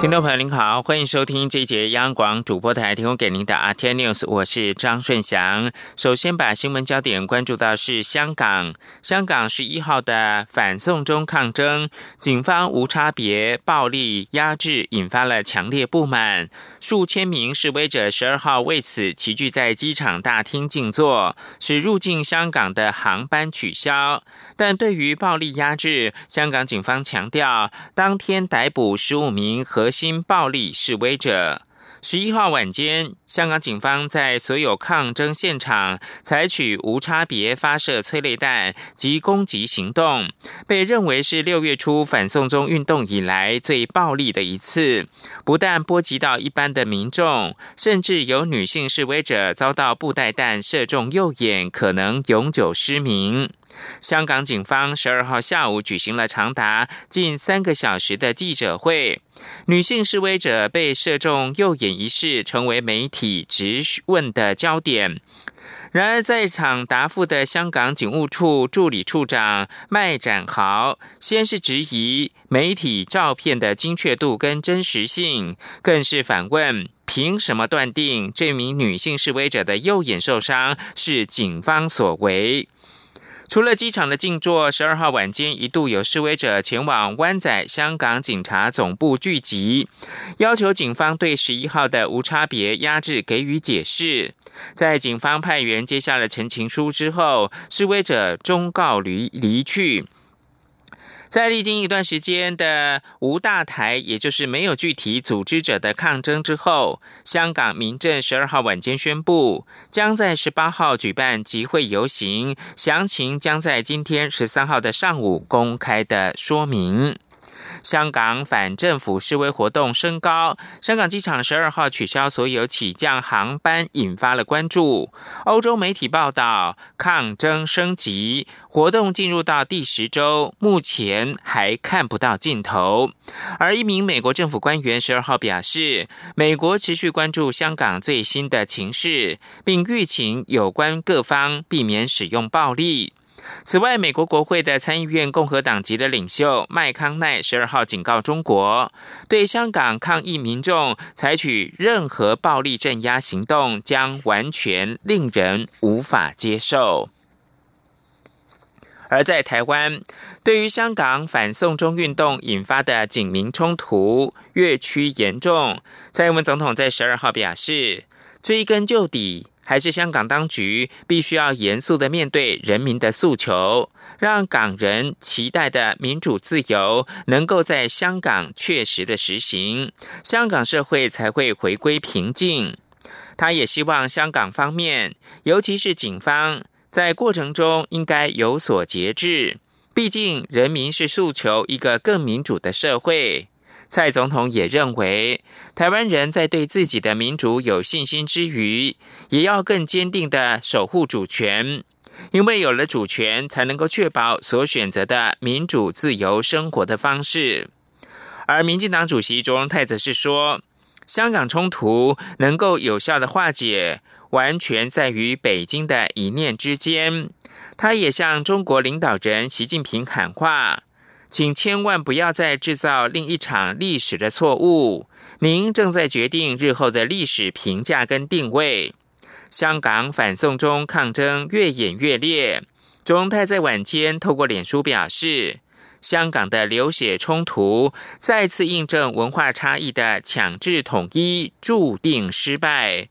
听众朋友您好，欢迎收听这一节央广主播台提供给您的阿天 News，我是张顺祥。首先把新闻焦点关注到是香港，香港十一号的反送中抗争，警方无差别暴力压制，引发了强烈不满。数千名示威者十二号为此齐聚在机场大厅静坐，使入境香港的航班取消。但对于暴力压制，香港警方强调，当天逮捕十五名和核心暴力示威者。十一号晚间，香港警方在所有抗争现场采取无差别发射催泪弹及攻击行动，被认为是六月初反送中运动以来最暴力的一次。不但波及到一般的民众，甚至有女性示威者遭到布袋弹射中右眼，可能永久失明。香港警方十二号下午举行了长达近三个小时的记者会，女性示威者被射中右眼一事成为媒体质问的焦点。然而，在场答复的香港警务处助理处长麦展豪，先是质疑媒体照片的精确度跟真实性，更是反问：凭什么断定这名女性示威者的右眼受伤是警方所为？除了机场的静坐，十二号晚间一度有示威者前往湾仔香港警察总部聚集，要求警方对十一号的无差别压制给予解释。在警方派员接下了陈情书之后，示威者忠告离离去。在历经一段时间的无大台，也就是没有具体组织者的抗争之后，香港民政十二号晚间宣布，将在十八号举办集会游行，详情将在今天十三号的上午公开的说明。香港反政府示威活动升高，香港机场十二号取消所有起降航班，引发了关注。欧洲媒体报道，抗争升级，活动进入到第十周，目前还看不到尽头。而一名美国政府官员十二号表示，美国持续关注香港最新的情势，并预请有关各方避免使用暴力。此外，美国国会的参议院共和党籍的领袖麦康奈十二号警告中国，对香港抗议民众采取任何暴力镇压行动，将完全令人无法接受。而在台湾，对于香港反送中运动引发的警民冲突越趋严重，蔡英文总统在十二号表示，追根究底。还是香港当局必须要严肃的面对人民的诉求，让港人期待的民主自由能够在香港确实的实行，香港社会才会回归平静。他也希望香港方面，尤其是警方，在过程中应该有所节制，毕竟人民是诉求一个更民主的社会。蔡总统也认为，台湾人在对自己的民主有信心之余，也要更坚定的守护主权，因为有了主权，才能够确保所选择的民主自由生活的方式。而民进党主席卓荣泰则是说，香港冲突能够有效的化解，完全在于北京的一念之间。他也向中国领导人习近平喊话。请千万不要再制造另一场历史的错误。您正在决定日后的历史评价跟定位。香港反送中抗争越演越烈。中泰在晚间透过脸书表示，香港的流血冲突再次印证文化差异的强制统一注定失败。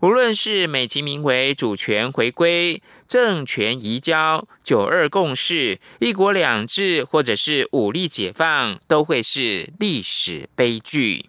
无论是美其名为主权回归、政权移交、九二共识、一国两制，或者是武力解放，都会是历史悲剧。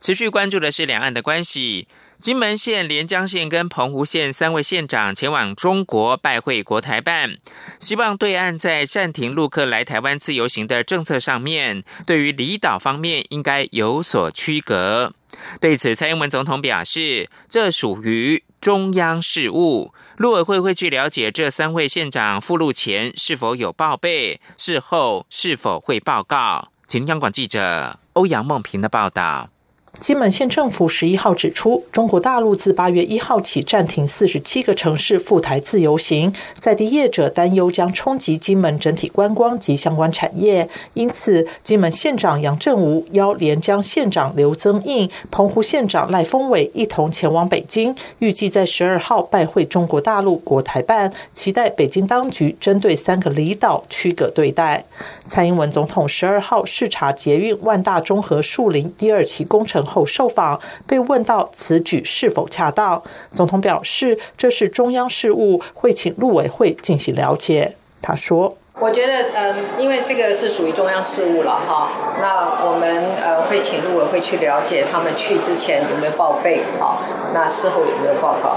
持续关注的是两岸的关系。金门县、连江县跟澎湖县三位县长前往中国拜会国台办，希望对岸在暂停陆客来台湾自由行的政策上面，对于离岛方面应该有所区隔。对此，蔡英文总统表示，这属于中央事务，陆委会会去了解这三位县长赴陆前是否有报备，事后是否会报告。请央广记者欧阳梦平的报道。金门县政府十一号指出，中国大陆自八月一号起暂停四十七个城市赴台自由行，在地业者担忧将冲击金门整体观光及相关产业，因此，金门县长杨振武邀连江县长刘增印、澎湖县长赖峰伟一同前往北京，预计在十二号拜会中国大陆国台办，期待北京当局针对三个离岛区隔对待。蔡英文总统十二号视察捷运万大中和树林第二期工程。后受访被问到此举是否恰当，总统表示这是中央事务，会请陆委会进行了解。他说：“我觉得，嗯，因为这个是属于中央事务了哈，那我们呃会请陆委会去了解他们去之前有没有报备，好，那事后有没有报告。”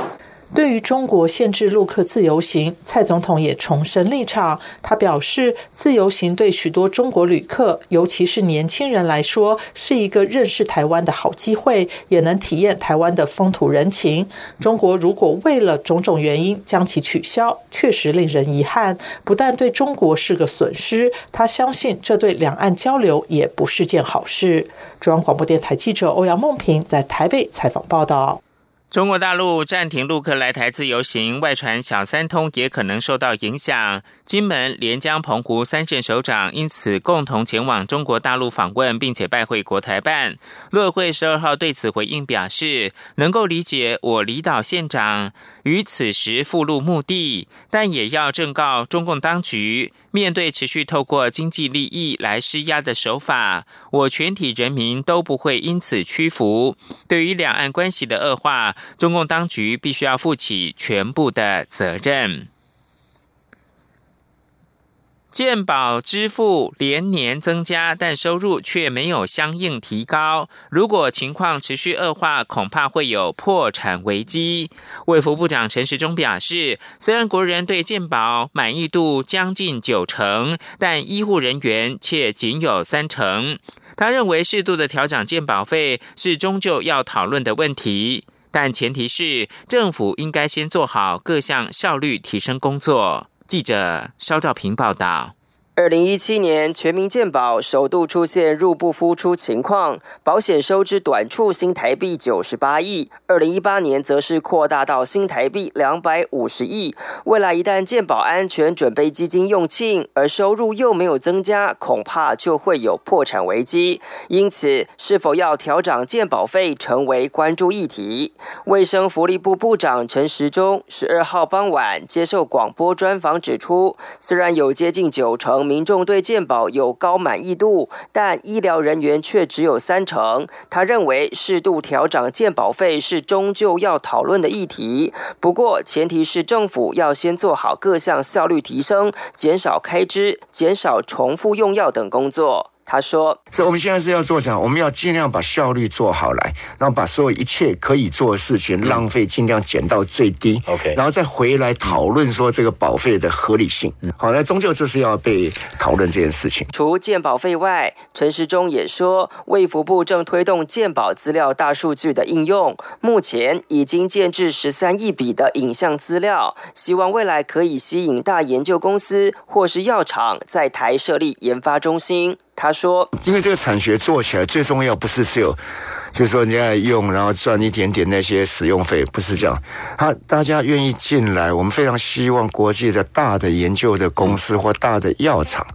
对于中国限制陆客自由行，蔡总统也重申立场。他表示，自由行对许多中国旅客，尤其是年轻人来说，是一个认识台湾的好机会，也能体验台湾的风土人情。中国如果为了种种原因将其取消，确实令人遗憾，不但对中国是个损失，他相信这对两岸交流也不是件好事。中央广播电台记者欧阳梦平在台北采访报道。中国大陆暂停陆客来台自由行，外传小三通也可能受到影响。金门、连江、澎湖三县首长因此共同前往中国大陆访问，并且拜会国台办。陆会十二号对此回应表示，能够理解我离岛县长于此时赴陆目的，但也要正告中共当局。面对持续透过经济利益来施压的手法，我全体人民都不会因此屈服。对于两岸关系的恶化，中共当局必须要负起全部的责任。健保支付连年增加，但收入却没有相应提高。如果情况持续恶化，恐怕会有破产危机。卫福部长陈时中表示，虽然国人对健保满意度将近九成，但医护人员却仅有三成。他认为，适度的调整健保费是终究要讨论的问题，但前提是政府应该先做好各项效率提升工作。记者肖兆平报道。二零一七年，全民健保首度出现入不敷出情况，保险收支短处新台币九十八亿。二零一八年则是扩大到新台币两百五十亿。未来一旦健保安全准备基金用罄，而收入又没有增加，恐怕就会有破产危机。因此，是否要调涨健保费，成为关注议题。卫生福利部部长陈时中十二号傍晚接受广播专访指出，虽然有接近九成。民众对健保有高满意度，但医疗人员却只有三成。他认为适度调整健保费是终究要讨论的议题，不过前提是政府要先做好各项效率提升、减少开支、减少重复用药等工作。他说：“所以我们现在是要做什么？我们要尽量把效率做好来，然后把所有一切可以做的事情浪费尽量减到最低。OK，然后再回来讨论说这个保费的合理性。好，那终究这是要被讨论这件事情。除健保费外，陈时中也说，卫福部正推动健保资料大数据的应用，目前已经建制十三亿笔的影像资料，希望未来可以吸引大研究公司或是药厂在台设立研发中心。”他说：“因为这个产学做起来最重要，不是只有，就是说人家用，然后赚一点点那些使用费，不是这样。他大家愿意进来，我们非常希望国际的大的研究的公司或大的药厂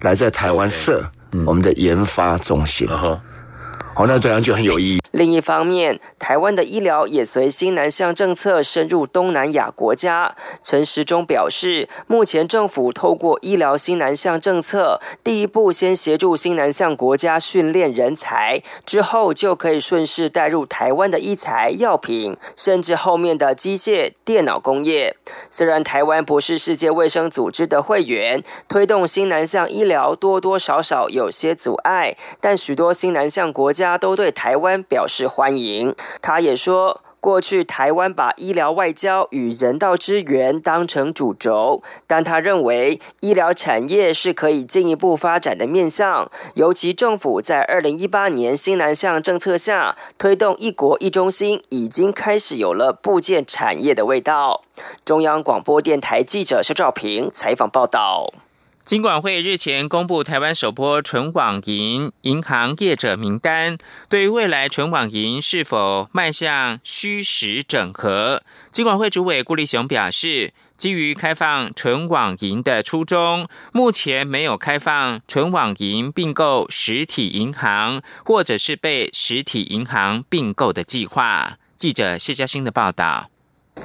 来在台湾设我们的研发中心。好，那这样就很有意义。”另一方面，台湾的医疗也随新南向政策深入东南亚国家。陈时中表示，目前政府透过医疗新南向政策，第一步先协助新南向国家训练人才，之后就可以顺势带入台湾的医材、药品，甚至后面的机械、电脑工业。虽然台湾不是世界卫生组织的会员，推动新南向医疗多多少少有些阻碍，但许多新南向国家都对台湾表。是欢迎。他也说，过去台湾把医疗外交与人道支援当成主轴，但他认为医疗产业是可以进一步发展的面向。尤其政府在二零一八年新南向政策下推动一国一中心，已经开始有了部件产业的味道。中央广播电台记者肖兆平采访报道。金管会日前公布台湾首波纯网银银行业者名单，对未来纯网银是否迈向虚实整合，金管会主委顾立雄表示，基于开放纯网银的初衷，目前没有开放纯网银并购实体银行，或者是被实体银行并购的计划。记者谢嘉欣的报道。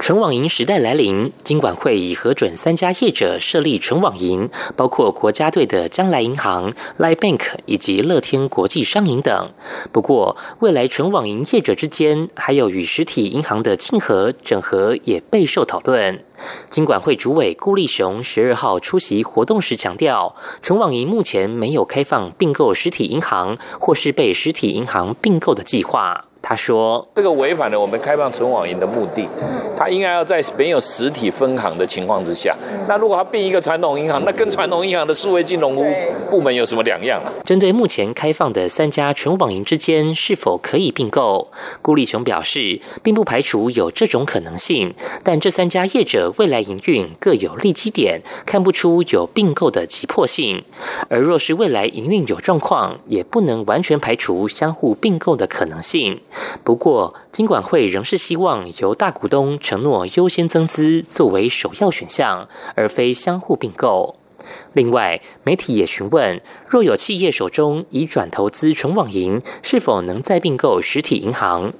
纯网银时代来临，金管会已核准三家业者设立纯网银，包括国家队的将来银行、Line Bank 以及乐天国际商银等。不过，未来纯网银业者之间还有与实体银行的竞合整合也备受讨论。金管会主委顾立雄十二号出席活动时强调，纯网银目前没有开放并购实体银行或是被实体银行并购的计划。他说：“这个违反了我们开放存网银的目的。他应该要在没有实体分行的情况之下。那如果他并一个传统银行，那跟传统银行的数位金融部门有什么两样啊？”针对目前开放的三家纯网银之间是否可以并购，顾立雄表示，并不排除有这种可能性。但这三家业者未来营运各有利基点，看不出有并购的急迫性。而若是未来营运有状况，也不能完全排除相互并购的可能性。不过，金管会仍是希望由大股东承诺优先增资作为首要选项，而非相互并购。另外，媒体也询问，若有企业手中已转投资纯网银，是否能再并购实体银行？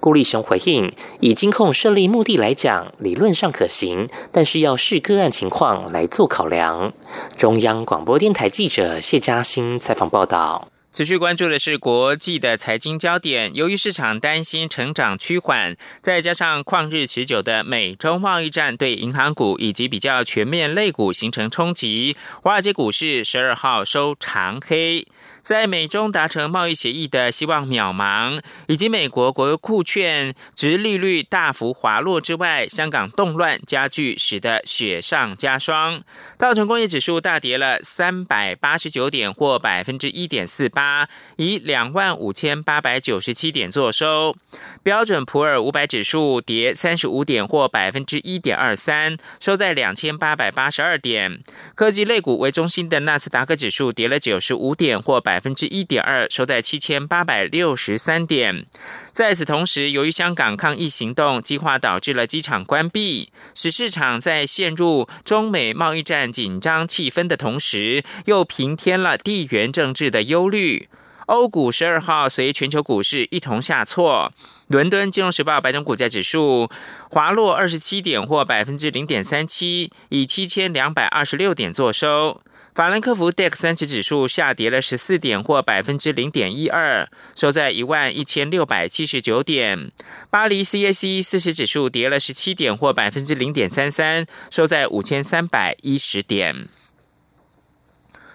顾立雄回应，以金控设立目的来讲，理论上可行，但是要视个案情况来做考量。中央广播电台记者谢嘉欣采访报道。持续关注的是国际的财经焦点。由于市场担心成长趋缓，再加上旷日持久的美中贸易战对银行股以及比较全面类股形成冲击，华尔街股市十二号收长黑。在美中达成贸易协议的希望渺茫，以及美国国库券值利率大幅滑落之外，香港动乱加剧，使得雪上加霜。道琼工业指数大跌了三百八十九点，或百分之一点四八，以两万五千八百九十七点作收。标准普尔五百指数跌三十五点，或百分之一点二三，收在两千八百八十二点。科技类股为中心的纳斯达克指数跌了九十五点，或百。百分之一点二，收在七千八百六十三点。在此同时，由于香港抗疫行动计划导致了机场关闭，使市场在陷入中美贸易战紧张气氛的同时，又平添了地缘政治的忧虑。欧股十二号随全球股市一同下挫，伦敦金融时报白种股价指数滑落二十七点，或百分之零点三七，以七千两百二十六点作收。法兰克福 DAX 三十指数下跌了十四点，或百分之零点一二，收在一万一千六百七十九点。巴黎 CAC 四十指数跌了十七点，或百分之零点三三，收在五千三百一十点。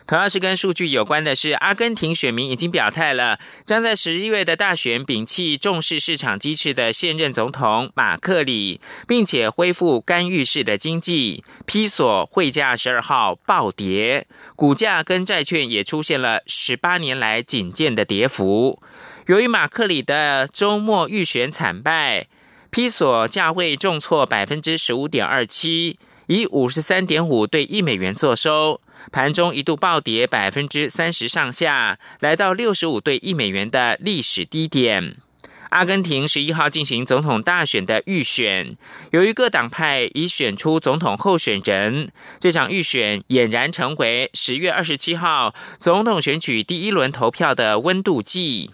同样是跟数据有关的是，阿根廷选民已经表态了，将在十一月的大选摒弃重视市场机制的现任总统马克里，并且恢复干预式的经济。披索汇价十二号暴跌，股价跟债券也出现了十八年来仅见的跌幅。由于马克里的周末预选惨败，披索价位重挫百分之十五点二七，以五十三点五对一美元作收。盘中一度暴跌百分之三十上下，来到六十五对一美元的历史低点。阿根廷十一号进行总统大选的预选，由于各党派已选出总统候选人，这场预选俨然成为十月二十七号总统选举第一轮投票的温度计。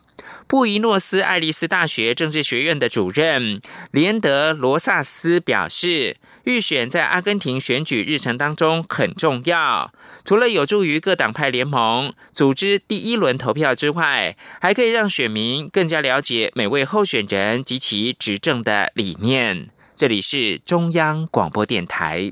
布宜诺斯艾利斯大学政治学院的主任连德罗萨斯表示。预选在阿根廷选举日程当中很重要，除了有助于各党派联盟组织第一轮投票之外，还可以让选民更加了解每位候选人及其执政的理念。这里是中央广播电台。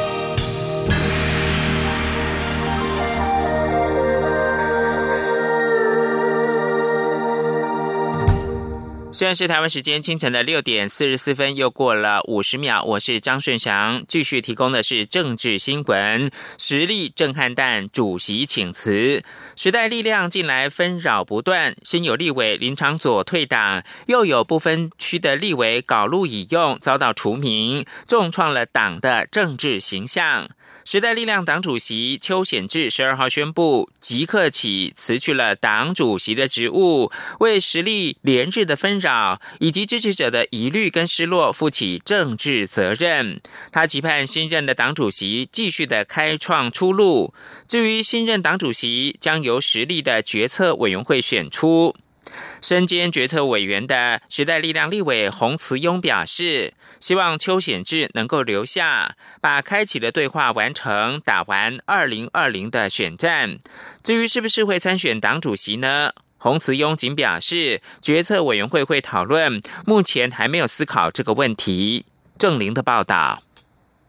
现在是台湾时间清晨的六点四十四分，又过了五十秒。我是张顺祥，继续提供的是政治新闻。实力震撼弹，主席请辞。时代力量近来纷扰不断，先有立委林长佐退党，又有部分区的立委搞路以用，遭到除名，重创了党的政治形象。时代力量党主席邱显智十二号宣布，即刻起辞去了党主席的职务，为实力连日的纷扰以及支持者的疑虑跟失落负起政治责任。他期盼新任的党主席继续的开创出路。至于新任党主席，将由实力的决策委员会选出。身兼决策委员的时代力量立委洪慈庸表示，希望邱显志能够留下，把开启的对话完成，打完二零二零的选战。至于是不是会参选党主席呢？洪慈庸仅表示，决策委员会会讨论，目前还没有思考这个问题。郑玲的报道。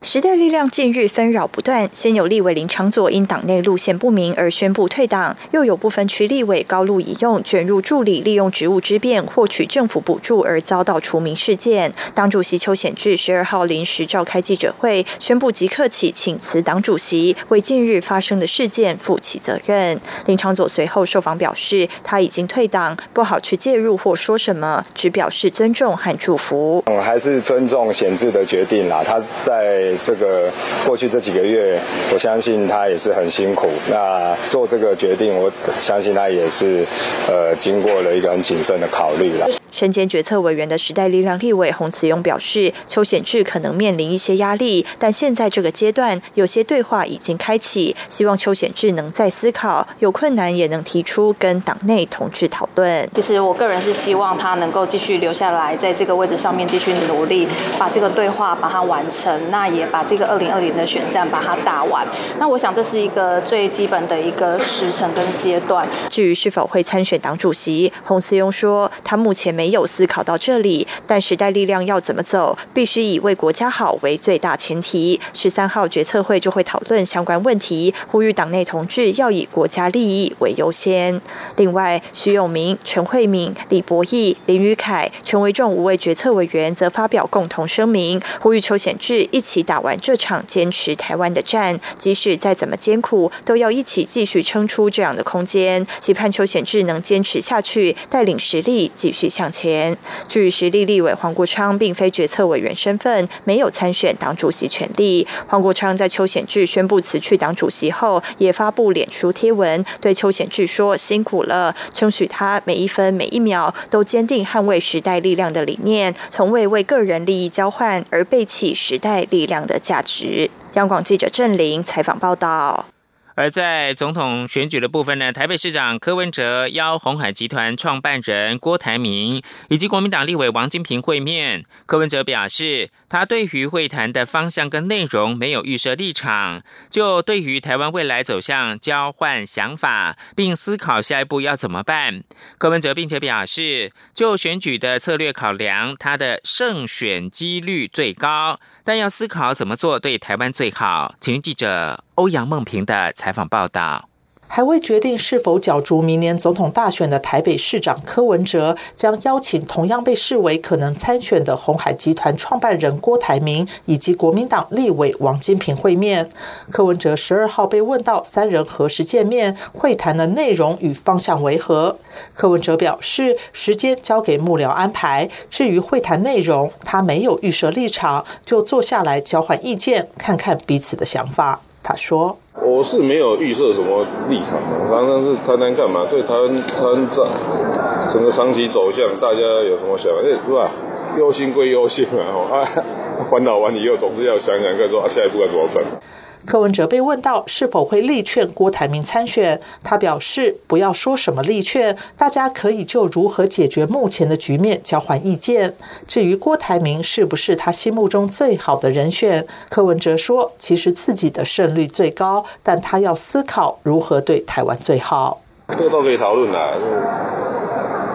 时代力量近日纷扰不断，先有立委林长佐因党内路线不明而宣布退党，又有部分区立委高路以用卷入助理利用职务之便获取政府补助而遭到除名事件。党主席邱显志十二号临时召开记者会，宣布即刻起请辞党主席，为近日发生的事件负起责任。林长佐随后受访表示，他已经退党，不好去介入或说什么，只表示尊重和祝福。我还是尊重显智的决定啦，他在。这个过去这几个月，我相信他也是很辛苦。那做这个决定，我相信他也是呃经过了一个很谨慎的考虑了。身兼决策委员的时代力量立委洪慈勇表示，邱显志可能面临一些压力，但现在这个阶段，有些对话已经开启，希望邱显志能再思考，有困难也能提出跟党内同志讨论。其实我个人是希望他能够继续留下来，在这个位置上面继续努力，把这个对话把它完成，那也把这个二零二零的选战把它打完。那我想这是一个最基本的一个时程跟阶段。至于是否会参选党主席，洪慈勇说，他目前没。没有思考到这里，但时代力量要怎么走，必须以为国家好为最大前提。十三号决策会就会讨论相关问题，呼吁党内同志要以国家利益为优先。另外，徐永明、陈慧敏、李博义、林宇凯、陈维仲五位决策委员则发表共同声明，呼吁邱显志一起打完这场坚持台湾的战，即使再怎么艰苦，都要一起继续撑出这样的空间。期盼邱显志能坚持下去，带领实力继续向。前，据实力立委黄国昌并非决策委员身份，没有参选党主席权利。黄国昌在邱显志宣布辞去党主席后，也发布脸书贴文，对邱显志说：“辛苦了，称许他每一分每一秒都坚定捍卫时代力量的理念，从未为个人利益交换而背弃时代力量的价值。”央广记者郑玲采访报道。而在总统选举的部分呢，台北市长柯文哲邀红海集团创办人郭台铭以及国民党立委王金平会面。柯文哲表示，他对于会谈的方向跟内容没有预设立场，就对于台湾未来走向交换想法，并思考下一步要怎么办。柯文哲并且表示，就选举的策略考量，他的胜选几率最高。但要思考怎么做对台湾最好。请记者欧阳梦平的采访报道。还未决定是否角逐明年总统大选的台北市长柯文哲，将邀请同样被视为可能参选的红海集团创办人郭台铭以及国民党立委王金平会面。柯文哲十二号被问到三人何时见面、会谈的内容与方向为何，柯文哲表示时间交给幕僚安排。至于会谈内容，他没有预设立场，就坐下来交换意见，看看彼此的想法。他说：“我是没有预设什么立场的，常常是谈谈干嘛？对谈谈这整个长期走向，大家有什么想法？哎，是吧？忧心归忧心啊，烦恼完以后，总是要想想看，说啊，下一步该怎么办。”柯文哲被问到是否会力劝郭台铭参选，他表示不要说什么力劝，大家可以就如何解决目前的局面交换意见。至于郭台铭是不是他心目中最好的人选，柯文哲说，其实自己的胜率最高，但他要思考如何对台湾最好。这个都可以讨论啦。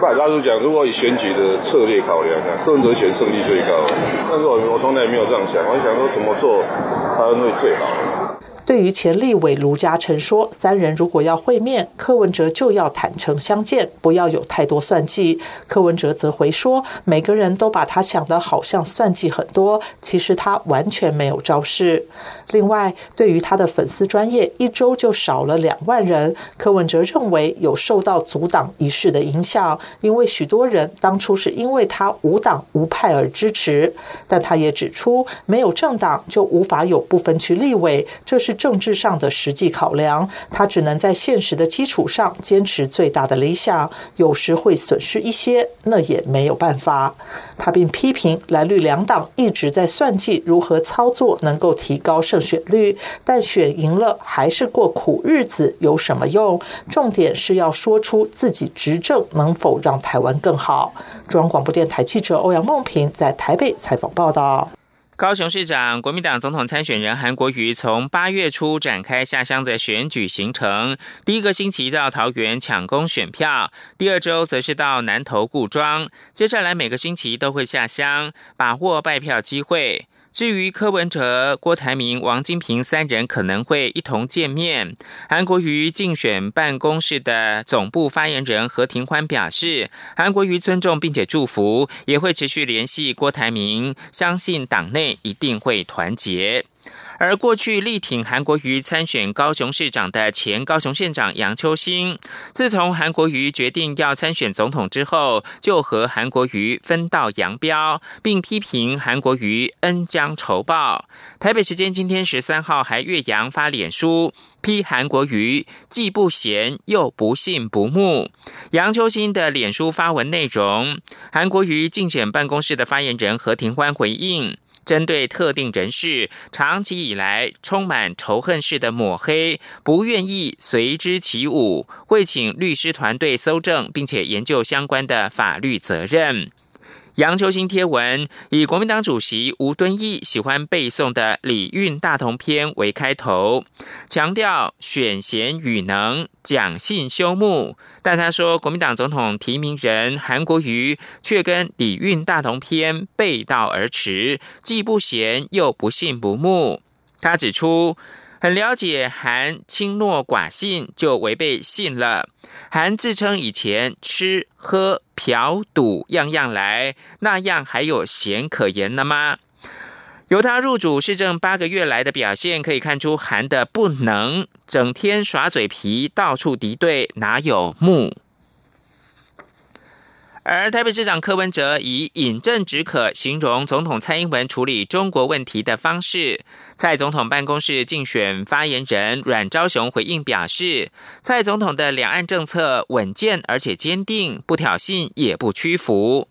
不管。大家讲，如果以选举的策略考量啊，柯文哲选胜率最高，但是我我从来没有这样想，我想说怎么做台湾会最好。对于前立委卢嘉诚说，三人如果要会面，柯文哲就要坦诚相见，不要有太多算计。柯文哲则回说，每个人都把他想的好像算计很多，其实他完全没有招式。另外，对于他的粉丝专业一周就少了两万人，柯文哲认为有受到阻挡仪式的影响，因为许多人当初是因为他无党无派而支持。但他也指出，没有政党就无法有不分区立委，这是政治上的实际考量。他只能在现实的基础上坚持最大的理想，有时会损失一些，那也没有办法。他并批评蓝绿两党一直在算计如何操作能够提高胜选率，但选赢了还是过苦日子，有什么用？重点是要说出自己执政能否让台湾更好。中央广播电台记者欧阳梦平在台北采访报道。高雄市长、国民党总统参选人韩国瑜从八月初展开下乡的选举行程，第一个星期到桃园抢攻选票，第二周则是到南投故庄，接下来每个星期都会下乡，把握拜票机会。至于柯文哲、郭台铭、王金平三人可能会一同见面。韩国瑜竞选办公室的总部发言人何庭欢表示，韩国瑜尊重并且祝福，也会持续联系郭台铭，相信党内一定会团结。而过去力挺韩国瑜参选高雄市长的前高雄县长杨秋兴，自从韩国瑜决定要参选总统之后，就和韩国瑜分道扬镳，并批评韩国瑜恩将仇报。台北时间今天十三号还岳阳发脸书批韩国瑜既不贤又不信不睦。杨秋兴的脸书发文内容，韩国瑜竞选办公室的发言人何庭欢回应。针对特定人士长期以来充满仇恨式的抹黑，不愿意随之起舞，会请律师团队搜证，并且研究相关的法律责任。杨秋兴贴文以国民党主席吴敦义喜欢背诵的《礼运大同篇》为开头，强调选贤与能、讲信修睦。但他说，国民党总统提名人韩国瑜却跟《礼运大同篇》背道而驰，既不贤又不信不睦。他指出。很了解韩轻诺寡信，就违背信了。韩自称以前吃喝嫖赌样样来，那样还有闲可言了吗？由他入主市政八个月来的表现，可以看出韩的不能，整天耍嘴皮，到处敌对，哪有目？而台北市长柯文哲以饮鸩止渴形容总统蔡英文处理中国问题的方式。蔡总统办公室竞选发言人阮昭雄回应表示，蔡总统的两岸政策稳健而且坚定，不挑衅也不屈服。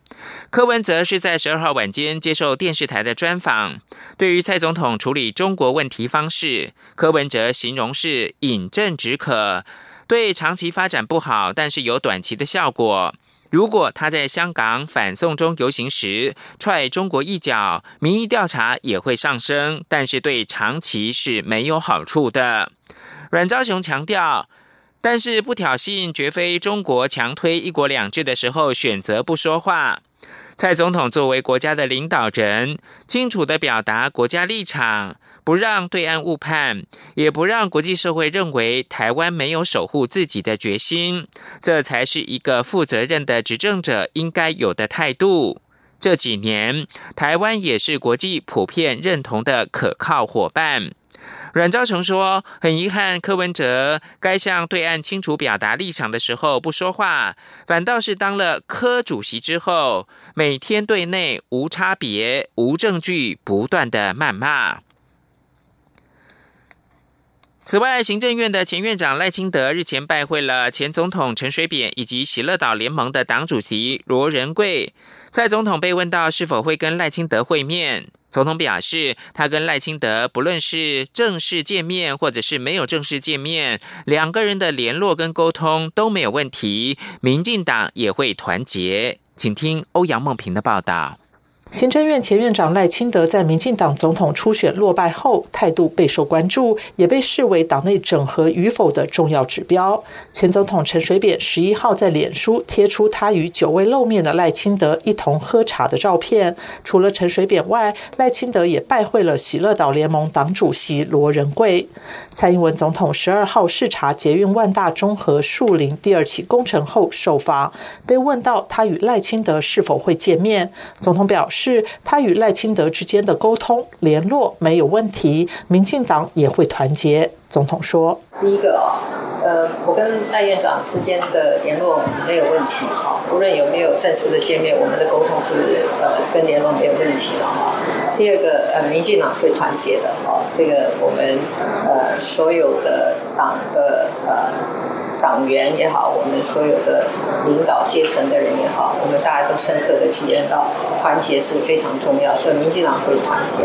柯文哲是在十二号晚间接受电视台的专访，对于蔡总统处理中国问题方式，柯文哲形容是饮鸩止渴，对长期发展不好，但是有短期的效果。如果他在香港反送中游行时踹中国一脚，民意调查也会上升，但是对长期是没有好处的。阮昭雄强调，但是不挑衅，绝非中国强推一国两制的时候选择不说话。蔡总统作为国家的领导人，清楚的表达国家立场。不让对岸误判，也不让国际社会认为台湾没有守护自己的决心，这才是一个负责任的执政者应该有的态度。这几年，台湾也是国际普遍认同的可靠伙伴。阮兆成说：“很遗憾，柯文哲该向对岸清楚表达立场的时候不说话，反倒是当了柯主席之后，每天对内无差别、无证据，不断的谩骂。”此外，行政院的前院长赖清德日前拜会了前总统陈水扁以及喜乐岛联盟的党主席罗仁贵。蔡总统被问到是否会跟赖清德会面，总统表示，他跟赖清德不论是正式见面或者是没有正式见面，两个人的联络跟沟通都没有问题。民进党也会团结。请听欧阳梦平的报道。行政院前院长赖清德在民进党总统初选落败后，态度备受关注，也被视为党内整合与否的重要指标。前总统陈水扁十一号在脸书贴出他与久未露面的赖清德一同喝茶的照片。除了陈水扁外，赖清德也拜会了喜乐岛联盟党主席罗仁贵。蔡英文总统十二号视察捷运万大中和树林第二期工程后受访，被问到他与赖清德是否会见面，总统表示。是他与赖清德之间的沟通联络没有问题，民进党也会团结。总统说：“第一个哦，呃，我跟赖院长之间的联络没有问题哈，无论有没有正式的见面，我们的沟通是呃跟联络没有问题了哈。第二个，呃，民进党会团结的哈，这个我们呃所有的党的呃。”党员也好，我们所有的领导阶层的人也好，我们大家都深刻的体验到团结是非常重要，所以民进党会团结。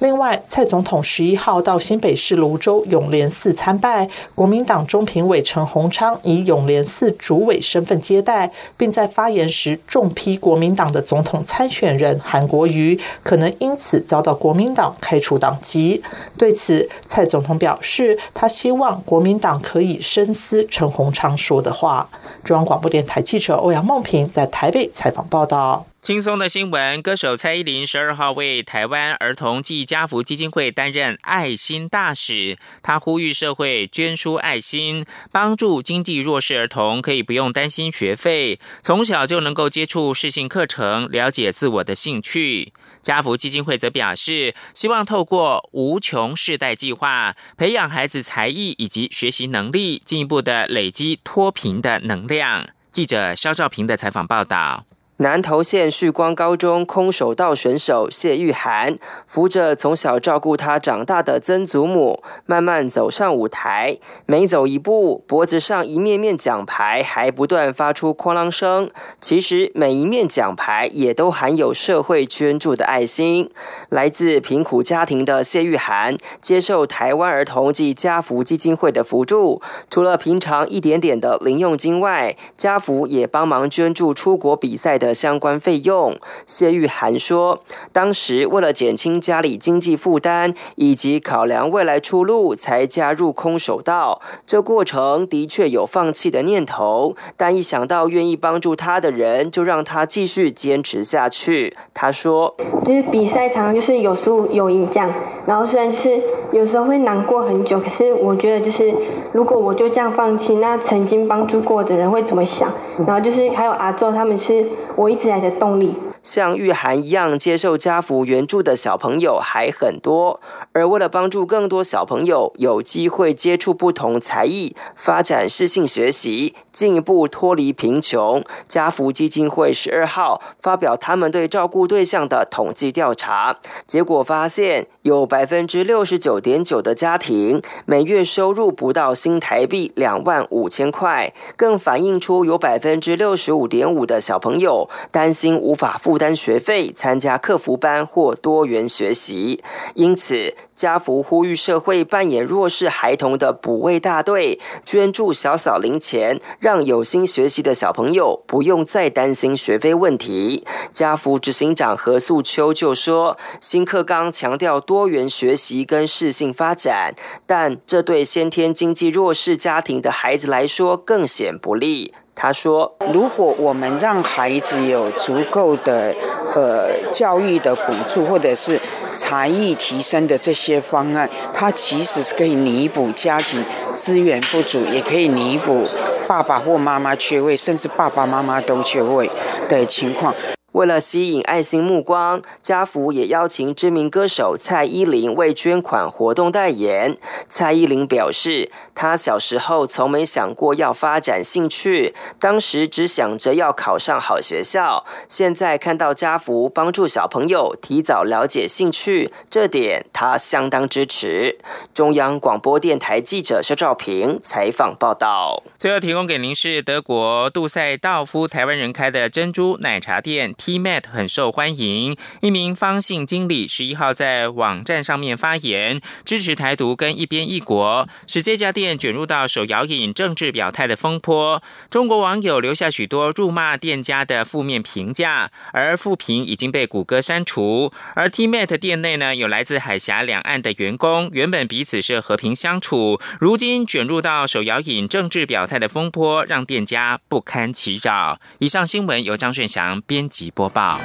另外，蔡总统十一号到新北市芦洲永联寺参拜，国民党中评委陈鸿昌以永联寺主委身份接待，并在发言时重批国民党的总统参选人韩国瑜可能因此遭到国民党开除党籍。对此，蔡总统表示，他希望国民党可以深思陈鸿昌说的话。中央广播电台记者欧阳梦平在台北采访报道。轻松的新闻，歌手蔡依林十二号为台湾儿童暨家福基金会担任爱心大使。她呼吁社会捐出爱心，帮助经济弱势儿童，可以不用担心学费，从小就能够接触适性课程，了解自我的兴趣。家福基金会则表示，希望透过无穷世代计划，培养孩子才艺以及学习能力，进一步的累积脱贫的能量。记者肖兆平的采访报道。南投县旭光高中空手道选手谢玉涵扶着从小照顾他长大的曾祖母，慢慢走上舞台。每走一步，脖子上一面面奖牌还不断发出哐啷声。其实每一面奖牌也都含有社会捐助的爱心。来自贫苦家庭的谢玉涵接受台湾儿童及家福基金会的扶助，除了平常一点点的零用金外，家福也帮忙捐助出国比赛的。相关费用，谢玉涵说：“当时为了减轻家里经济负担，以及考量未来出路，才加入空手道。这过程的确有放弃的念头，但一想到愿意帮助他的人，就让他继续坚持下去。”他说：“就是比赛常常就是有输有赢这样，然后虽然就是有时候会难过很久，可是我觉得就是如果我就这样放弃，那曾经帮助过的人会怎么想？然后就是还有阿周他们是。”我一直来的动力。像玉涵一样接受家福援助的小朋友还很多，而为了帮助更多小朋友有机会接触不同才艺、发展适性学习、进一步脱离贫穷，家福基金会十二号发表他们对照顾对象的统计调查结果，发现有百分之六十九点九的家庭每月收入不到新台币两万五千块，更反映出有百分之六十五点五的小朋友担心无法付。负担学费、参加客服班或多元学习，因此家福呼吁社会扮演弱势孩童的补位大队，捐助小小零钱，让有心学习的小朋友不用再担心学费问题。家福执行长何素秋就说：“新课纲强调多元学习跟适性发展，但这对先天经济弱势家庭的孩子来说更显不利。”他说：“如果我们让孩子有足够的呃教育的补助，或者是才艺提升的这些方案，它其实是可以弥补家庭资源不足，也可以弥补爸爸或妈妈缺位，甚至爸爸妈妈都缺位的情况。”为了吸引爱心目光，家福也邀请知名歌手蔡依林为捐款活动代言。蔡依林表示，她小时候从没想过要发展兴趣，当时只想着要考上好学校。现在看到家福帮助小朋友提早了解兴趣，这点她相当支持。中央广播电台记者肖兆平采访报道。最后提供给您是德国杜塞道夫台湾人开的珍珠奶茶店。T Mat 很受欢迎。一名方姓经理十一号在网站上面发言，支持台独跟一边一国，使这家店卷入到手摇饮政治表态的风波。中国网友留下许多辱骂店家的负面评价，而负评已经被谷歌删除。而 T Mat 店内呢，有来自海峡两岸的员工，原本彼此是和平相处，如今卷入到手摇饮政治表态的风波，让店家不堪其扰。以上新闻由张顺祥编辑播报。